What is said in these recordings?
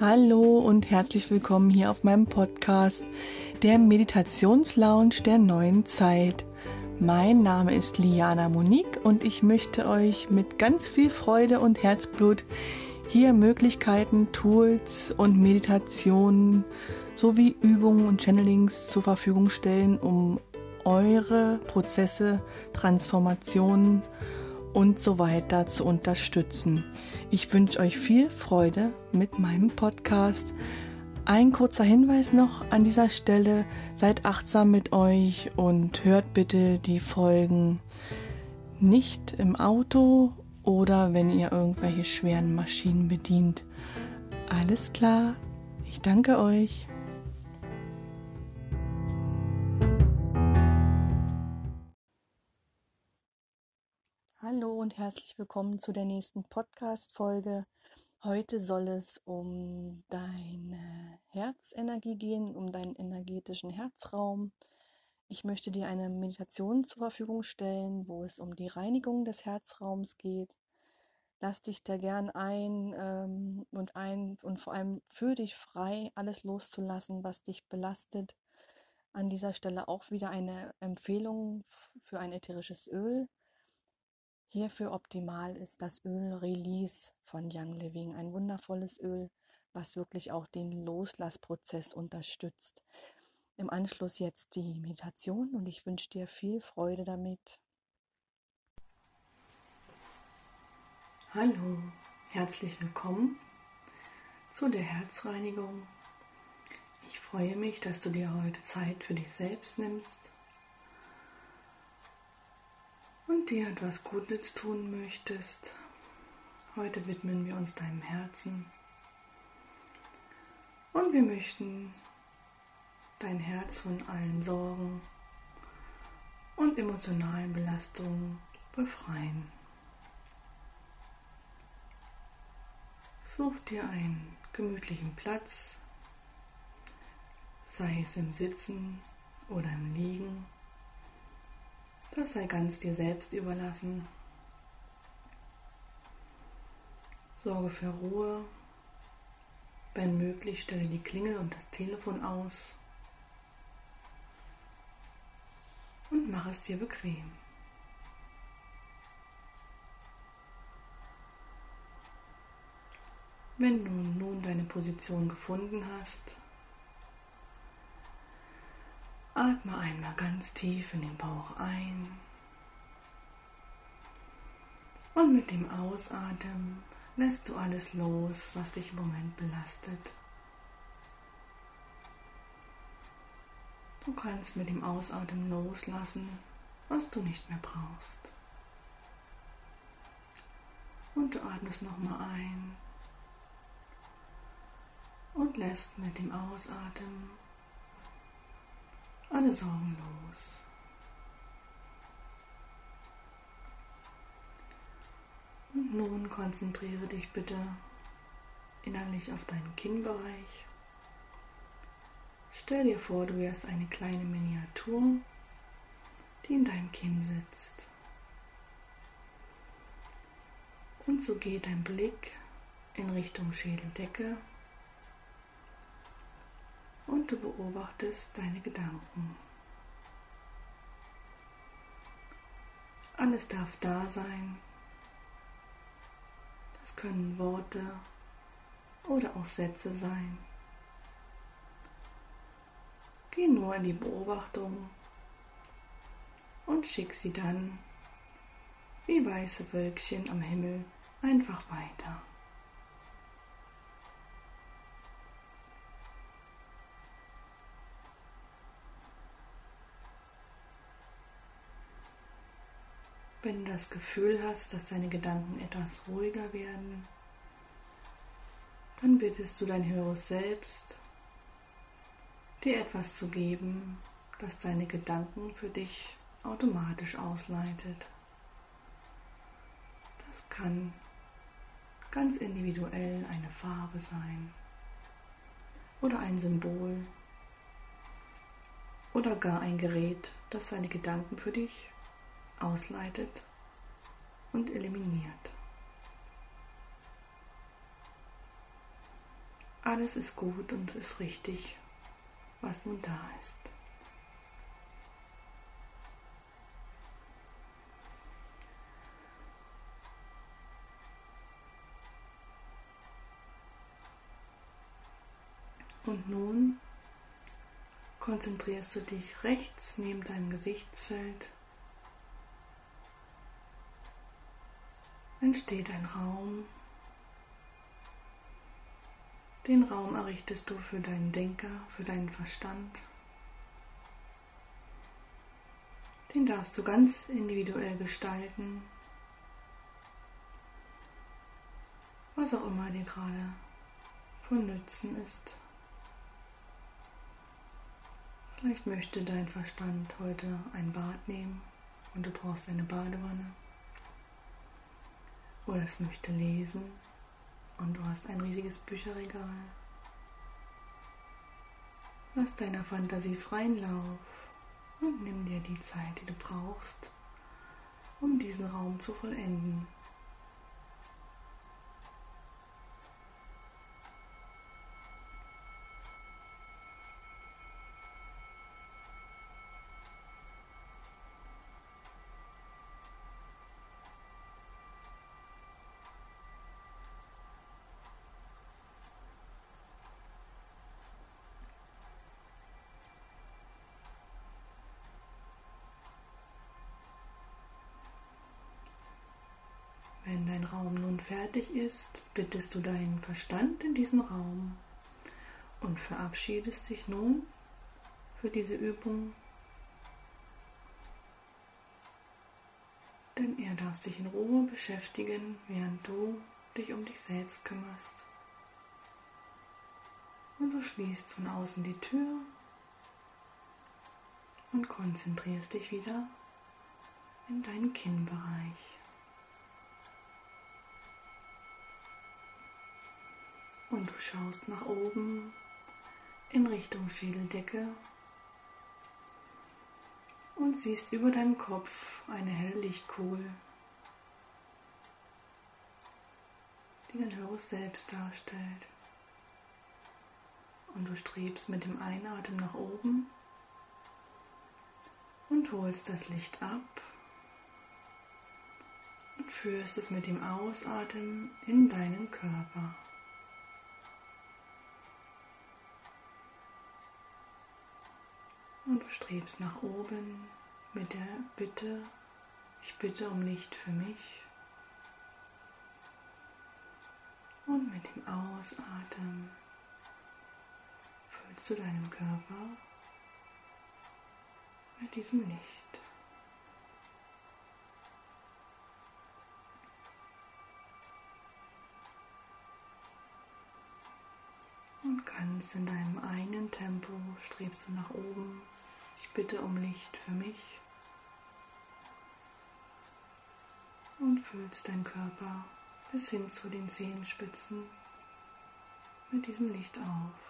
Hallo und herzlich willkommen hier auf meinem Podcast, der Meditationslounge der neuen Zeit. Mein Name ist Liana Monique und ich möchte euch mit ganz viel Freude und Herzblut hier Möglichkeiten, Tools und Meditationen sowie Übungen und Channelings zur Verfügung stellen, um eure Prozesse, Transformationen und so weiter zu unterstützen. Ich wünsche euch viel Freude mit meinem Podcast. Ein kurzer Hinweis noch an dieser Stelle. Seid achtsam mit euch und hört bitte die Folgen nicht im Auto oder wenn ihr irgendwelche schweren Maschinen bedient. Alles klar. Ich danke euch. Hallo und herzlich willkommen zu der nächsten Podcast-Folge. Heute soll es um deine Herzenergie gehen, um deinen energetischen Herzraum. Ich möchte dir eine Meditation zur Verfügung stellen, wo es um die Reinigung des Herzraums geht. Lass dich da gern ein ähm, und ein und vor allem für dich frei, alles loszulassen, was dich belastet. An dieser Stelle auch wieder eine Empfehlung für ein ätherisches Öl Hierfür optimal ist das Öl Release von Young Living, ein wundervolles Öl, was wirklich auch den Loslassprozess unterstützt. Im Anschluss jetzt die Meditation und ich wünsche dir viel Freude damit. Hallo, herzlich willkommen zu der Herzreinigung. Ich freue mich, dass du dir heute Zeit für dich selbst nimmst und dir etwas Gutes tun möchtest. Heute widmen wir uns deinem Herzen und wir möchten dein Herz von allen Sorgen und emotionalen Belastungen befreien. Such dir einen gemütlichen Platz, sei es im Sitzen oder im Liegen. Das sei ganz dir selbst überlassen. Sorge für Ruhe. Wenn möglich, stelle die Klingel und das Telefon aus. Und mach es dir bequem. Wenn du nun deine Position gefunden hast, Atme einmal ganz tief in den Bauch ein und mit dem Ausatmen lässt du alles los, was dich im Moment belastet. Du kannst mit dem Ausatmen loslassen, was du nicht mehr brauchst. Und du atmest nochmal ein und lässt mit dem Ausatmen alle Sorgen los. Und nun konzentriere dich bitte innerlich auf deinen Kinnbereich. Stell dir vor, du wärst eine kleine Miniatur, die in deinem Kinn sitzt. Und so geht dein Blick in Richtung Schädeldecke und du beobachtest deine Gedanken. Alles darf da sein. Das können Worte oder auch Sätze sein. Geh nur in die Beobachtung und schick sie dann wie weiße Wölkchen am Himmel einfach weiter. Wenn du das Gefühl hast, dass deine Gedanken etwas ruhiger werden, dann bittest du dein höheres Selbst, dir etwas zu geben, das deine Gedanken für dich automatisch ausleitet. Das kann ganz individuell eine Farbe sein oder ein Symbol oder gar ein Gerät, das seine Gedanken für dich ausleitet und eliminiert. Alles ist gut und ist richtig, was nun da ist. Und nun konzentrierst du dich rechts neben deinem Gesichtsfeld. Entsteht ein Raum. Den Raum errichtest du für deinen Denker, für deinen Verstand. Den darfst du ganz individuell gestalten, was auch immer dir gerade von Nützen ist. Vielleicht möchte dein Verstand heute ein Bad nehmen und du brauchst eine Badewanne. Oder es möchte lesen und du hast ein riesiges Bücherregal. Lass deiner Fantasie freien Lauf und nimm dir die Zeit, die du brauchst, um diesen Raum zu vollenden. Fertig ist, bittest du deinen Verstand in diesen Raum und verabschiedest dich nun für diese Übung. Denn er darf sich in Ruhe beschäftigen, während du dich um dich selbst kümmerst. Und du schließt von außen die Tür und konzentrierst dich wieder in deinen Kinnbereich. Und du schaust nach oben in Richtung Schädeldecke und siehst über deinem Kopf eine helle Lichtkugel, die dein höheres Selbst darstellt. Und du strebst mit dem Einatmen nach oben und holst das Licht ab und führst es mit dem Ausatmen in deinen Körper. Und du strebst nach oben mit der Bitte, ich bitte um Licht für mich. Und mit dem Ausatmen füllst du deinen Körper mit diesem Licht. Und ganz in deinem eigenen Tempo strebst du nach oben ich bitte um Licht für mich und füllst deinen Körper bis hin zu den Zehenspitzen mit diesem Licht auf.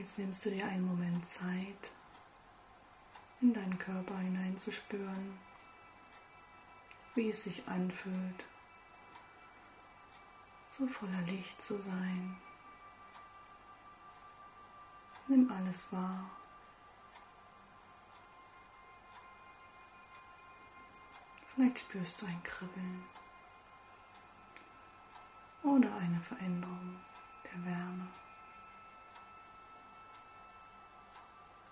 Jetzt nimmst du dir einen Moment Zeit, in deinen Körper hineinzuspüren, wie es sich anfühlt, so voller Licht zu sein. Nimm alles wahr. Vielleicht spürst du ein Kribbeln oder eine Veränderung der Wärme.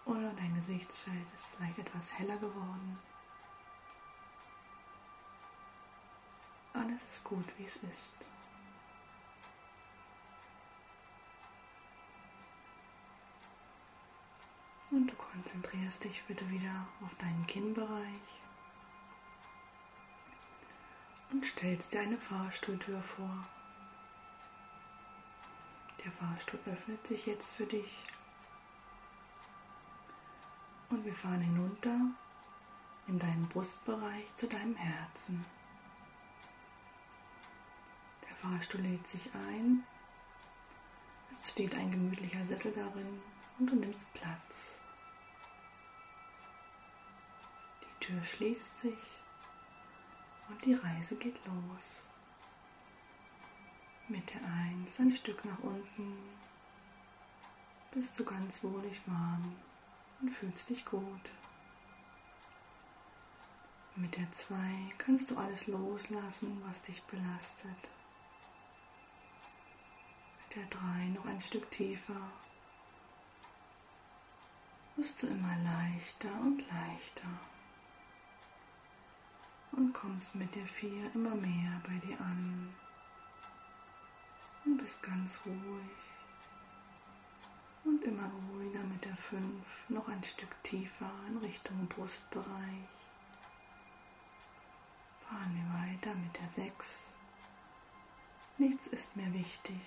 Oder dein Gesichtsfeld ist vielleicht etwas heller geworden. Alles ist gut, wie es ist. Und du konzentrierst dich bitte wieder auf deinen Kinnbereich und stellst dir eine Fahrstuhltür vor. Der Fahrstuhl öffnet sich jetzt für dich und wir fahren hinunter in deinen Brustbereich zu deinem Herzen. Der Fahrstuhl lädt sich ein. Es steht ein gemütlicher Sessel darin und du nimmst Platz. Die Tür schließt sich und die Reise geht los. Mit der Eins ein Stück nach unten bist du ganz wohlig warm und fühlst dich gut. Mit der 2 kannst du alles loslassen, was dich belastet. Mit der 3 noch ein Stück tiefer. Wirst du immer leichter und leichter. Und kommst mit der 4 immer mehr bei dir an. Und bist ganz ruhig. Und immer ruhiger der 5 noch ein Stück tiefer in Richtung Brustbereich fahren wir weiter mit der 6. Nichts ist mehr wichtig.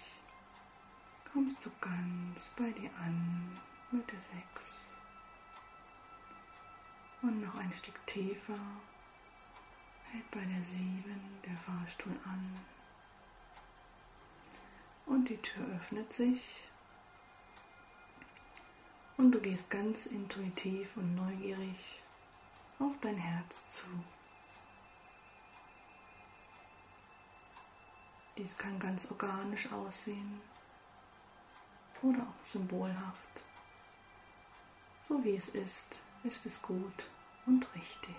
Kommst du ganz bei dir an mit der 6. Und noch ein Stück tiefer hält bei der 7 der Fahrstuhl an. Und die Tür öffnet sich. Und du gehst ganz intuitiv und neugierig auf dein Herz zu. Dies kann ganz organisch aussehen oder auch symbolhaft. So wie es ist, ist es gut und richtig.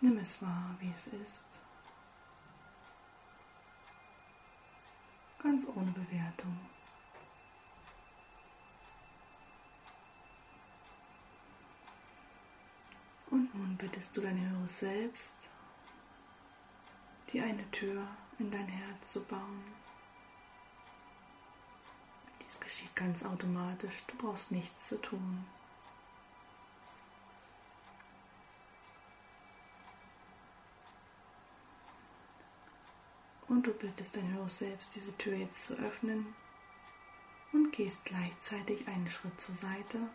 Nimm es wahr, wie es ist. Ganz ohne Bewertung. Und nun bittest du dein höheres Selbst, die eine Tür in dein Herz zu bauen. Dies geschieht ganz automatisch, du brauchst nichts zu tun. Und du bittest dein höheres Selbst, diese Tür jetzt zu öffnen und gehst gleichzeitig einen Schritt zur Seite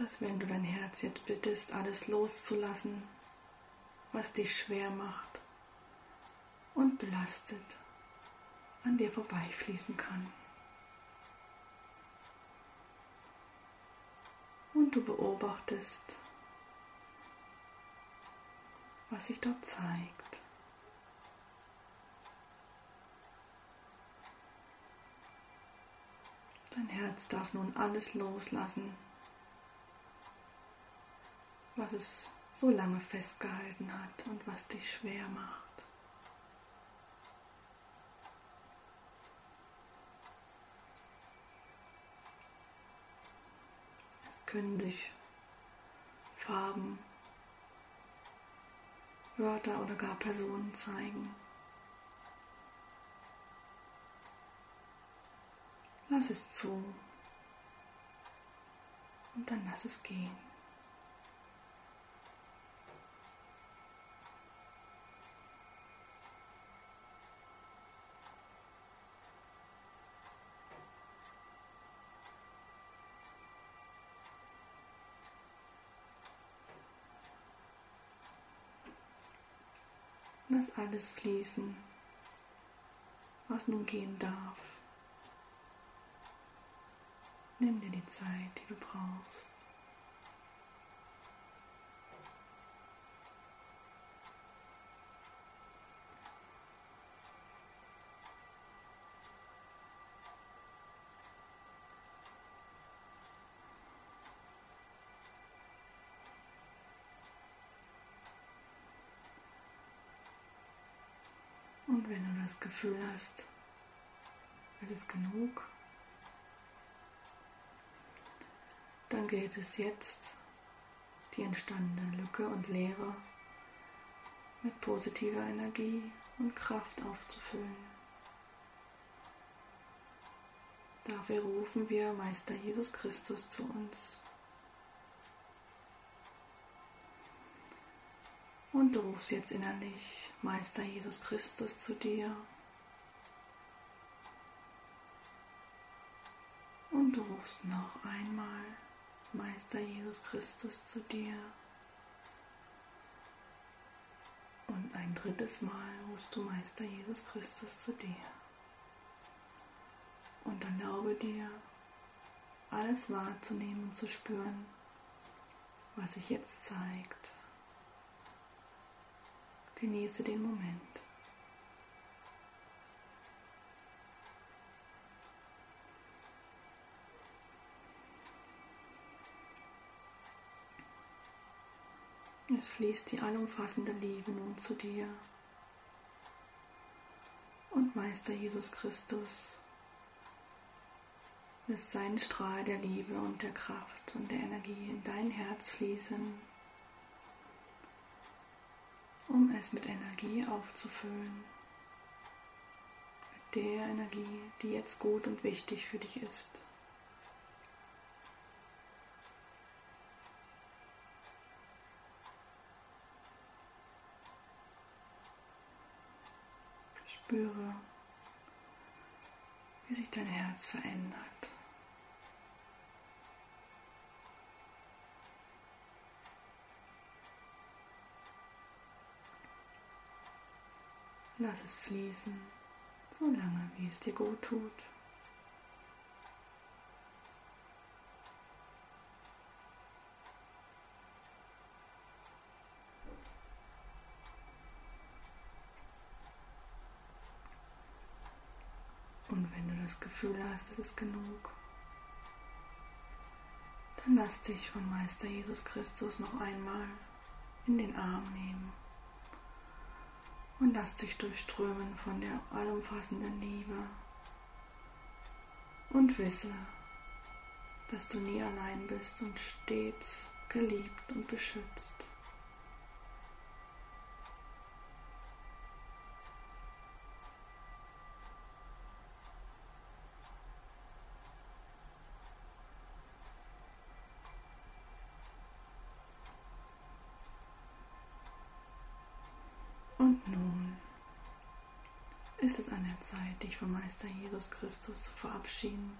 dass wenn du dein Herz jetzt bittest, alles loszulassen, was dich schwer macht und belastet, an dir vorbeifließen kann. Und du beobachtest, was sich dort zeigt. Dein Herz darf nun alles loslassen, was es so lange festgehalten hat und was dich schwer macht. Es können sich Farben, Wörter oder gar Personen zeigen. Lass es zu und dann lass es gehen. Lass alles fließen, was nun gehen darf. Nimm dir die Zeit, die du brauchst. Und wenn du das Gefühl hast, es ist genug, dann gilt es jetzt, die entstandene Lücke und Leere mit positiver Energie und Kraft aufzufüllen. Dafür rufen wir Meister Jesus Christus zu uns. Und du rufst jetzt innerlich Meister Jesus Christus zu dir. Und du rufst noch einmal Meister Jesus Christus zu dir. Und ein drittes Mal rufst du Meister Jesus Christus zu dir. Und erlaube dir, alles wahrzunehmen und zu spüren, was sich jetzt zeigt. Genieße den Moment. Es fließt die allumfassende Liebe nun zu dir. Und Meister Jesus Christus lässt seinen Strahl der Liebe und der Kraft und der Energie in dein Herz fließen, um es mit Energie aufzufüllen. Mit der Energie, die jetzt gut und wichtig für dich ist. Spüre, wie sich dein Herz verändert. Lass es fließen, so lange wie es dir gut tut. Und wenn du das Gefühl hast, es ist genug, dann lass dich von Meister Jesus Christus noch einmal in den Arm nehmen und lass dich durchströmen von der allumfassenden Liebe und wisse, dass du nie allein bist und stets geliebt und beschützt. Dich vom Meister Jesus Christus zu verabschieden.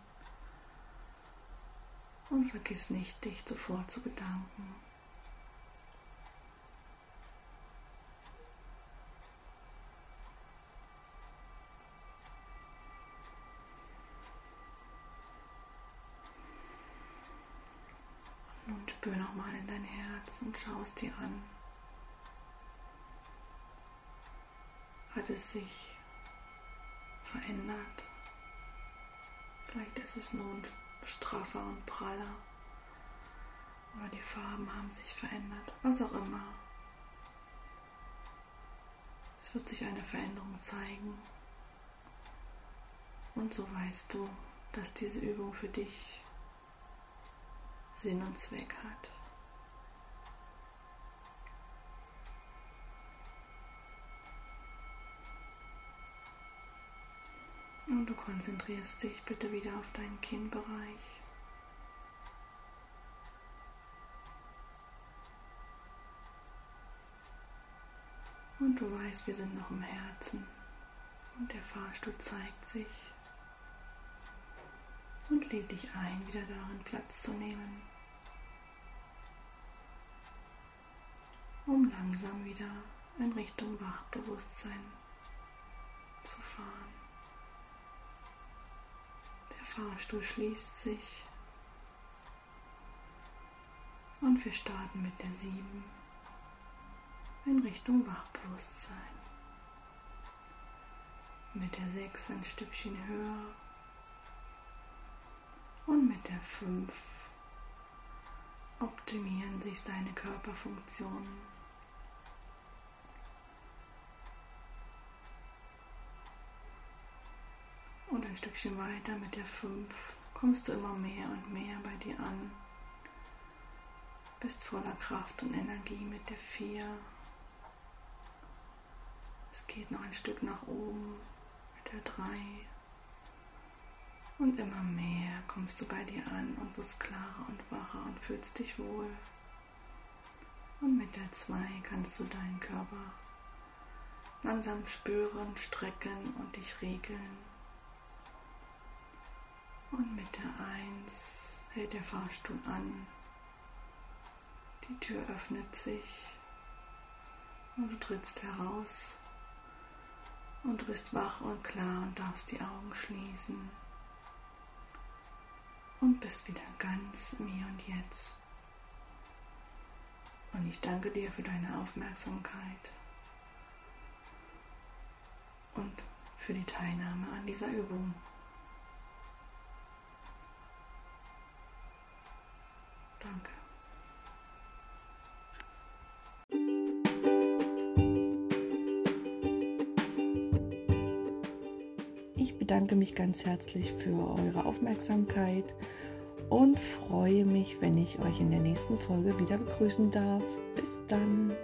Und vergiss nicht, dich zuvor zu bedanken. Nun spür nochmal in dein Herz und schau es dir an. hat es sich verändert. Vielleicht ist es nun straffer und praller. Oder die Farben haben sich verändert. Was auch immer. Es wird sich eine Veränderung zeigen. Und so weißt du, dass diese Übung für dich Sinn und Zweck hat. Und du konzentrierst dich bitte wieder auf deinen Kinnbereich. Und du weißt, wir sind noch im Herzen. Und der Fahrstuhl zeigt sich und lädt dich ein, wieder darin Platz zu nehmen, um langsam wieder in Richtung Wachbewusstsein zu fahren. Fahrstuhl schließt sich und wir starten mit der 7 in Richtung Wachbewusstsein. Mit der 6 ein Stückchen höher und mit der 5 optimieren sich deine Körperfunktionen. Ein Stückchen weiter mit der 5 kommst du immer mehr und mehr bei dir an. Bist voller Kraft und Energie mit der 4. Es geht noch ein Stück nach oben mit der 3. Und immer mehr kommst du bei dir an und wirst klarer und wacher und fühlst dich wohl. Und mit der 2 kannst du deinen Körper langsam spüren, strecken und dich regeln. Und mit der 1 hält der Fahrstuhl an. Die Tür öffnet sich und du trittst heraus und du bist wach und klar und darfst die Augen schließen und bist wieder ganz im Hier und Jetzt. Und ich danke dir für deine Aufmerksamkeit und für die Teilnahme an dieser Übung. Danke. Ich bedanke mich ganz herzlich für eure Aufmerksamkeit und freue mich, wenn ich euch in der nächsten Folge wieder begrüßen darf. Bis dann.